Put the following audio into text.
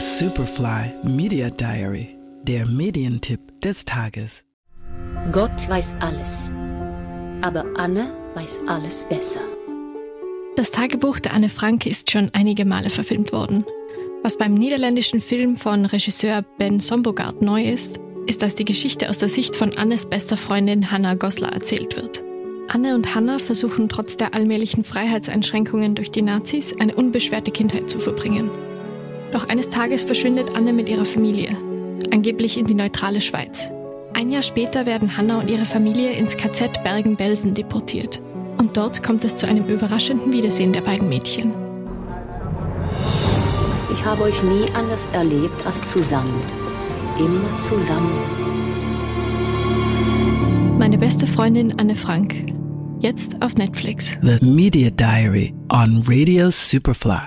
Superfly Media Diary, der Medientipp des Tages. Gott weiß alles, aber Anne weiß alles besser. Das Tagebuch der Anne Frank ist schon einige Male verfilmt worden. Was beim niederländischen Film von Regisseur Ben Sombogaard neu ist, ist, dass die Geschichte aus der Sicht von Annes bester Freundin Hannah Goslar erzählt wird. Anne und Hannah versuchen trotz der allmählichen Freiheitseinschränkungen durch die Nazis eine unbeschwerte Kindheit zu verbringen. Doch eines Tages verschwindet Anne mit ihrer Familie, angeblich in die neutrale Schweiz. Ein Jahr später werden Hannah und ihre Familie ins KZ Bergen-Belsen deportiert. Und dort kommt es zu einem überraschenden Wiedersehen der beiden Mädchen. Ich habe euch nie anders erlebt als zusammen. Immer zusammen. Meine beste Freundin Anne Frank. Jetzt auf Netflix. The Media Diary on Radio Superfly.